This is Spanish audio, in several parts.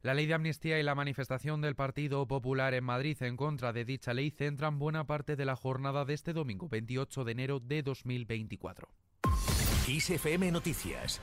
La ley de amnistía y la manifestación del Partido Popular en Madrid en contra de dicha ley centran buena parte de la jornada de este domingo 28 de enero de 2024. ISFM Noticias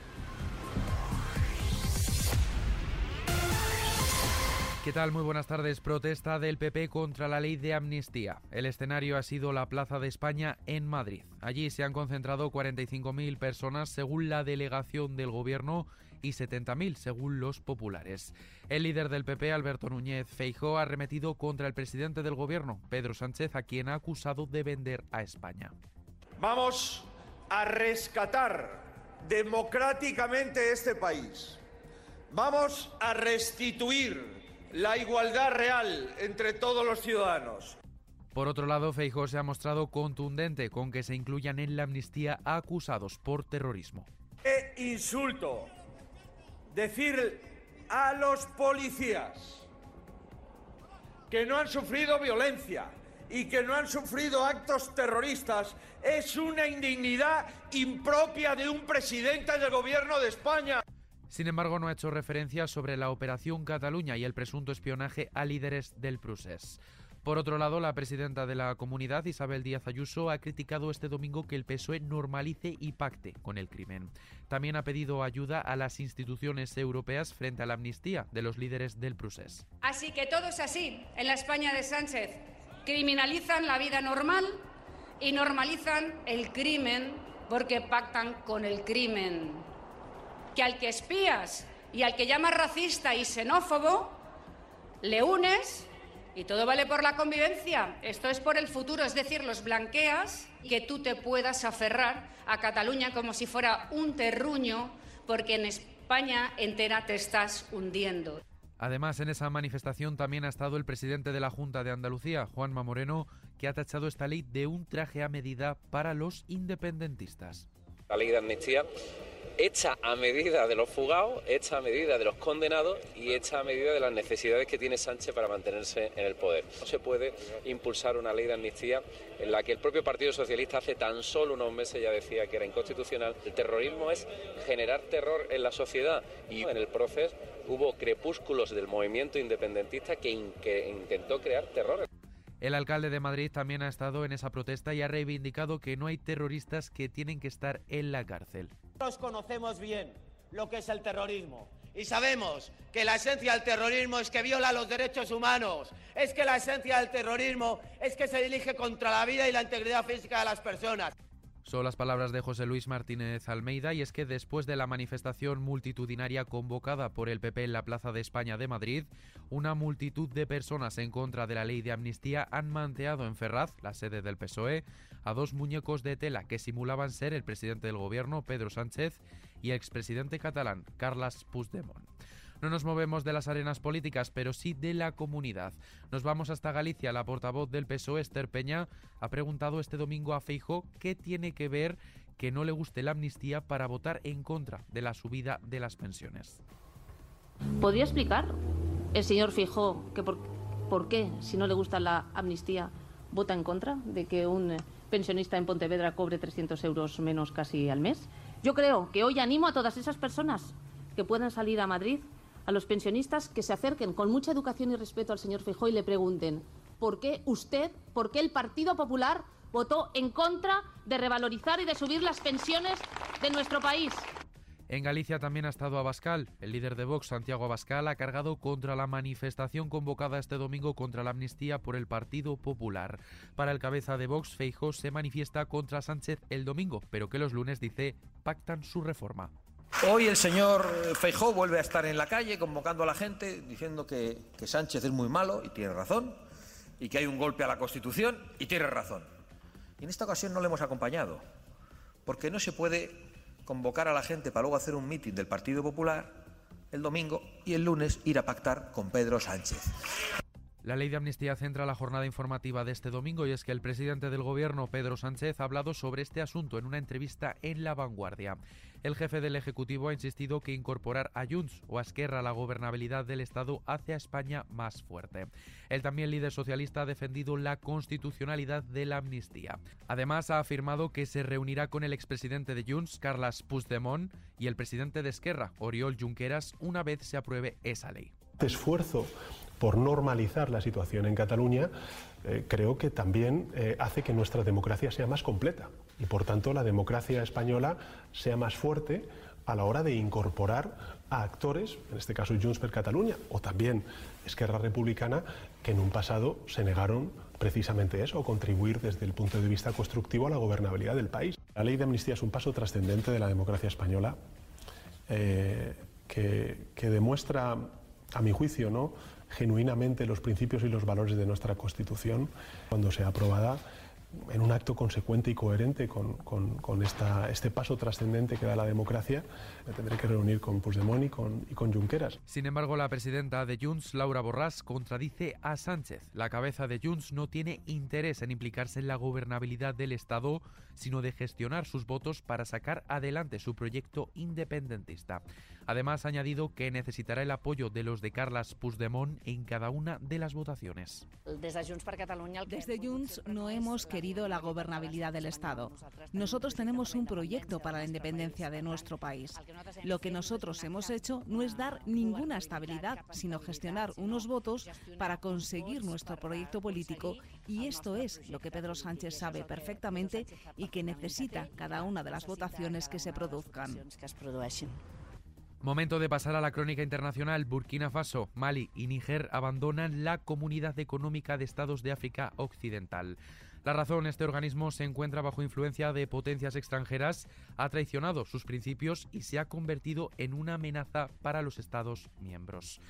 ¿Qué tal? Muy buenas tardes. Protesta del PP contra la ley de amnistía. El escenario ha sido la Plaza de España en Madrid. Allí se han concentrado 45.000 personas según la delegación del gobierno y 70.000 según los populares. El líder del PP, Alberto Núñez Feijóo, ha remetido contra el presidente del gobierno, Pedro Sánchez, a quien ha acusado de vender a España. Vamos a rescatar democráticamente este país. Vamos a restituir la igualdad real entre todos los ciudadanos. Por otro lado, Feijóo se ha mostrado contundente con que se incluyan en la amnistía acusados por terrorismo. ¡Qué insulto! Decir a los policías que no han sufrido violencia y que no han sufrido actos terroristas es una indignidad impropia de un presidente del gobierno de España. Sin embargo, no ha hecho referencia sobre la Operación Cataluña y el presunto espionaje a líderes del Prusés. Por otro lado, la presidenta de la comunidad, Isabel Díaz Ayuso, ha criticado este domingo que el PSOE normalice y pacte con el crimen. También ha pedido ayuda a las instituciones europeas frente a la amnistía de los líderes del Prusés. Así que todo es así en la España de Sánchez. Criminalizan la vida normal y normalizan el crimen porque pactan con el crimen que al que espías y al que llamas racista y xenófobo, le unes y todo vale por la convivencia. Esto es por el futuro, es decir, los blanqueas que tú te puedas aferrar a Cataluña como si fuera un terruño, porque en España entera te estás hundiendo. Además, en esa manifestación también ha estado el presidente de la Junta de Andalucía, Juanma Moreno, que ha tachado esta ley de un traje a medida para los independentistas. La ley de amnistía hecha a medida de los fugados, hecha a medida de los condenados y hecha a medida de las necesidades que tiene Sánchez para mantenerse en el poder. No se puede impulsar una ley de amnistía en la que el propio Partido Socialista hace tan solo unos meses ya decía que era inconstitucional. El terrorismo es generar terror en la sociedad y en el proceso hubo crepúsculos del movimiento independentista que, intentó crear terror. El alcalde de Madrid también ha estado en esa protesta y ha reivindicado que no hay terroristas que tienen que estar en la cárcel. Nosotros conocemos bien lo que es el terrorismo y sabemos que la esencia del terrorismo es que viola los derechos humanos, es que la esencia del terrorismo es que se dirige contra la vida y la integridad física de las personas. Son las palabras de José Luis Martínez Almeida y es que después de la manifestación multitudinaria convocada por el PP en la Plaza de España de Madrid, una multitud de personas en contra de la ley de amnistía han manteado en Ferraz, la sede del PSOE, a dos muñecos de tela que simulaban ser el presidente del gobierno, Pedro Sánchez, y expresidente catalán, Carles Puigdemont. No nos movemos de las arenas políticas, pero sí de la comunidad. Nos vamos hasta Galicia. La portavoz del PSOE, Esther Peña, ha preguntado este domingo a Feijo qué tiene que ver que no le guste la amnistía para votar en contra de la subida de las pensiones. ¿Podría explicar el señor Feijo que por, por qué, si no le gusta la amnistía, vota en contra de que un pensionista en Pontevedra cobre 300 euros menos casi al mes? Yo creo que hoy animo a todas esas personas que puedan salir a Madrid a los pensionistas que se acerquen con mucha educación y respeto al señor Feijóo y le pregunten por qué usted, por qué el Partido Popular votó en contra de revalorizar y de subir las pensiones de nuestro país. En Galicia también ha estado Abascal. El líder de Vox, Santiago Abascal, ha cargado contra la manifestación convocada este domingo contra la amnistía por el Partido Popular. Para el cabeza de Vox, Feijóo se manifiesta contra Sánchez el domingo, pero que los lunes dice pactan su reforma. Hoy el señor Feijó vuelve a estar en la calle convocando a la gente diciendo que, que, Sánchez es muy malo y tiene razón, y que hay un golpe a la Constitución y tiene razón. Y en esta ocasión no le hemos acompañado, porque no se puede convocar a la gente para luego hacer un mitin del Partido Popular el domingo y el lunes ir a pactar con Pedro Sánchez. La ley de amnistía centra la jornada informativa de este domingo y es que el presidente del gobierno, Pedro Sánchez, ha hablado sobre este asunto en una entrevista en La Vanguardia. El jefe del Ejecutivo ha insistido que incorporar a Junts o a Esquerra la gobernabilidad del Estado hace a España más fuerte. El también líder socialista ha defendido la constitucionalidad de la amnistía. Además, ha afirmado que se reunirá con el expresidente de Junts, Carles Puigdemont, y el presidente de Esquerra, Oriol Junqueras, una vez se apruebe esa ley. Este esfuerzo por normalizar la situación en Cataluña eh, creo que también eh, hace que nuestra democracia sea más completa y por tanto la democracia española sea más fuerte a la hora de incorporar a actores, en este caso Junts per Catalunya o también Esquerra Republicana, que en un pasado se negaron precisamente eso, contribuir desde el punto de vista constructivo a la gobernabilidad del país. La ley de amnistía es un paso trascendente de la democracia española eh, que demuestra, a mi juicio, ¿no? Genuinamente los principios y los valores de nuestra Constitución cuando sea aprobada en un acto consecuente y coherente con, con, esta, este paso trascendente que da la democracia, me tendré que reunir con Puigdemont y con, y con Junqueras. Sin embargo, la presidenta de Junts, Laura Borràs, contradice a Sánchez. La cabeza de Junts no tiene interés en implicarse en la gobernabilidad del Estado, sino de gestionar sus votos para sacar adelante su proyecto independentista. Además, ha añadido que necesitará el apoyo de los de Carles Puigdemont en cada una de las votaciones. Desde Junts no hemos querido la gobernabilidad del Estado. Nosotros tenemos un proyecto para la independencia de nuestro país. Lo que nosotros hemos hecho no es dar ninguna estabilidad, sino gestionar unos votos para conseguir nuestro proyecto político y esto es lo que Pedro Sánchez sabe perfectamente y que necesita cada una de las votaciones que se produzcan. Momento de pasar a la crónica internacional. Burkina Faso, Mali y Níger abandonan la Comunidad Económica de Estados de África Occidental. La razón, este organismo se encuentra bajo influencia de potencias extranjeras, ha traicionado sus principios y se ha convertido en una amenaza para los Estados miembros.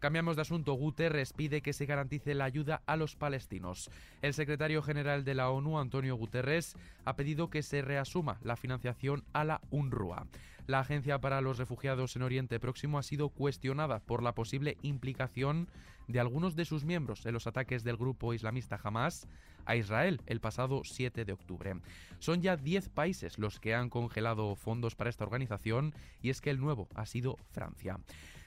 Cambiamos de asunto. Guterres pide que se garantice la ayuda a los palestinos. El secretario general de la ONU, Antonio Guterres, ha pedido que se reasuma la financiación a la UNRWA. La Agencia para los Refugiados en Oriente Próximo ha sido cuestionada por la posible implicación de algunos de sus miembros en los ataques del grupo islamista Hamas a Israel el pasado 7 de octubre. Son ya 10 países los que han congelado fondos para esta organización y es que el nuevo ha sido Francia.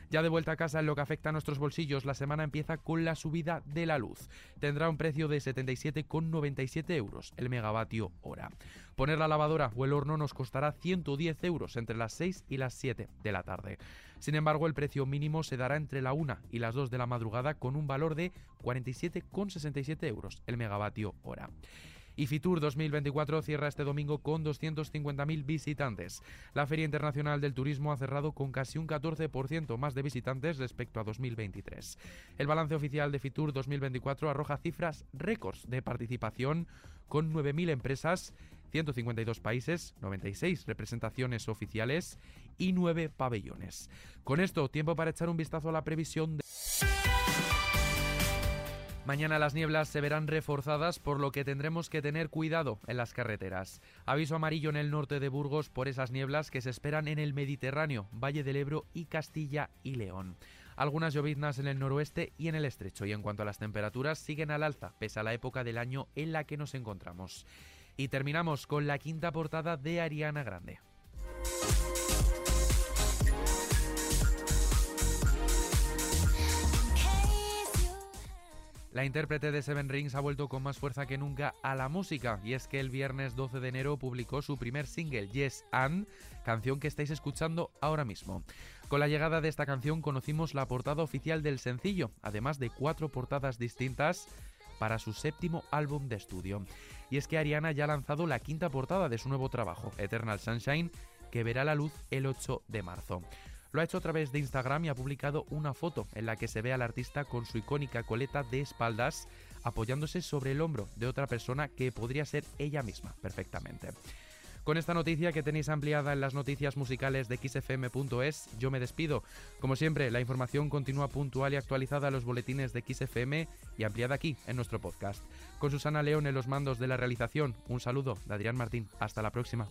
Ya de vuelta a casa en lo que afecta a nuestros bolsillos, la semana empieza con la subida de la luz. Tendrá un precio de 77,97 euros el megavatio hora. Poner la lavadora o el horno nos costará 110 euros entre las 6 y las 7 de la tarde. Sin embargo, el precio mínimo se dará entre la 1 y las 2 de la madrugada con un valor de 47,67 euros el megavatio hora. Y Fitur 2024 cierra este domingo con 250.000 visitantes. La Feria Internacional del Turismo ha cerrado con casi un 14% más de visitantes respecto a 2023. El balance oficial de Fitur 2024 arroja cifras récords de participación con 9.000 empresas 152 países, 96 representaciones oficiales y 9 pabellones. Con esto, tiempo para echar un vistazo a la previsión de... Mañana las nieblas se verán reforzadas, por lo que tendremos que tener cuidado en las carreteras. Aviso amarillo en el norte de Burgos por esas nieblas que se esperan en el Mediterráneo, Valle del Ebro y Castilla y León. Algunas lloviznas en el noroeste y en el estrecho. Y en cuanto a las temperaturas, siguen al alza, pese a la época del año en la que nos encontramos. Y terminamos con la quinta portada de Ariana Grande. La intérprete de Seven Rings ha vuelto con más fuerza que nunca a la música y es que el viernes 12 de enero publicó su primer single, Yes and, canción que estáis escuchando ahora mismo. Con la llegada de esta canción conocimos la portada oficial del sencillo, además de cuatro portadas distintas para su séptimo álbum de estudio. Y es que Ariana ya ha lanzado la quinta portada de su nuevo trabajo, Eternal Sunshine, que verá la luz el 8 de marzo. Lo ha hecho a través de Instagram y ha publicado una foto en la que se ve al artista con su icónica coleta de espaldas apoyándose sobre el hombro de otra persona que podría ser ella misma perfectamente. Con esta noticia que tenéis ampliada en las noticias musicales de xfm.es, yo me despido. Como siempre, la información continúa puntual y actualizada en los boletines de XFM y ampliada aquí en nuestro podcast. Con Susana León en los mandos de la realización, un saludo de Adrián Martín. Hasta la próxima.